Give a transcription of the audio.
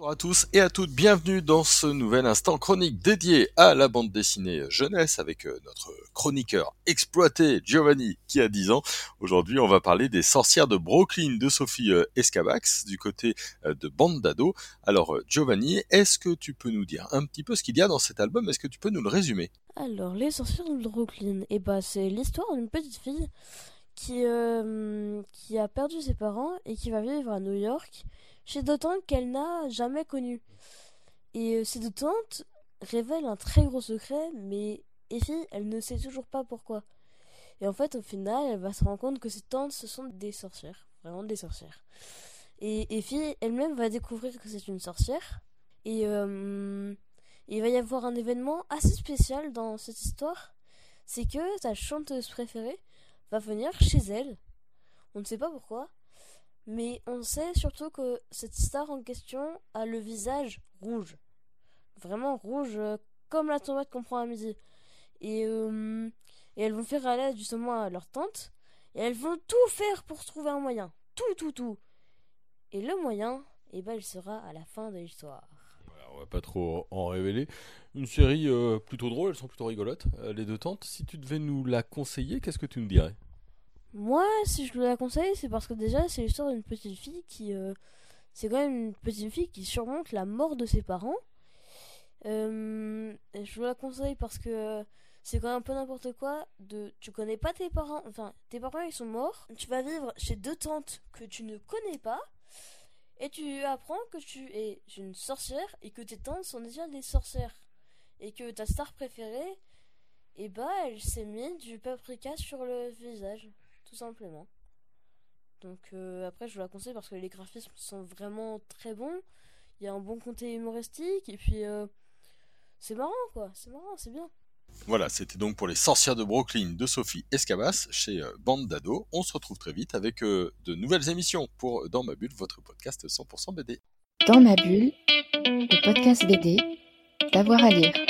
Bonjour à tous et à toutes, bienvenue dans ce nouvel instant chronique dédié à la bande dessinée jeunesse avec euh, notre chroniqueur exploité Giovanni qui a 10 ans. Aujourd'hui on va parler des sorcières de Brooklyn de Sophie euh, Escabax du côté euh, de bande d'ado. Alors Giovanni, est-ce que tu peux nous dire un petit peu ce qu'il y a dans cet album? Est-ce que tu peux nous le résumer? Alors les sorcières de Brooklyn, eh ben, c'est l'histoire d'une petite fille qui, qui a perdu ses parents et qui va vivre à New York chez deux tantes qu'elle n'a jamais connues. Et euh, ces deux tantes révèlent un très gros secret, mais Effie, elle ne sait toujours pas pourquoi. Et en fait, au final, elle va se rendre compte que ces tantes, ce sont des sorcières. Vraiment des sorcières. Et Effie elle-même va découvrir que c'est une sorcière. Et euh, il va y avoir un événement assez spécial dans cette histoire. C'est que sa chanteuse préférée va venir chez elle. On ne sait pas pourquoi. Mais on sait surtout que cette star en question a le visage rouge. Vraiment rouge, euh, comme la tomate qu'on prend à midi. Et, euh, et elles vont faire à l'aide justement à leur tante. Et elles vont tout faire pour trouver un moyen. Tout, tout, tout. Et le moyen, eh ben, il sera à la fin de l'histoire. on va pas trop en révéler. Une série euh, plutôt drôle, elles sont plutôt rigolotes, les deux tantes. Si tu devais nous la conseiller, qu'est-ce que tu nous dirais? Moi, si je la conseille, c'est parce que déjà, c'est l'histoire d'une petite fille qui. Euh, c'est quand même une petite fille qui surmonte la mort de ses parents. Euh, je vous la conseille parce que c'est quand même un peu n'importe quoi. De, tu connais pas tes parents, enfin, tes parents ils sont morts. Tu vas vivre chez deux tantes que tu ne connais pas. Et tu apprends que tu es une sorcière et que tes tantes sont déjà des sorcières. Et que ta star préférée, eh bah, elle s'est mis du paprika sur le visage tout simplement. Donc euh, après, je vous la conseille parce que les graphismes sont vraiment très bons. Il y a un bon côté humoristique et puis euh, c'est marrant quoi, c'est marrant, c'est bien. Voilà, c'était donc pour les sorcières de Brooklyn de Sophie Escabas chez euh, Bande d'ado. On se retrouve très vite avec de nouvelles émissions pour Dans ma bulle, votre podcast 100% BD. Dans ma bulle, le podcast BD, d'avoir à lire.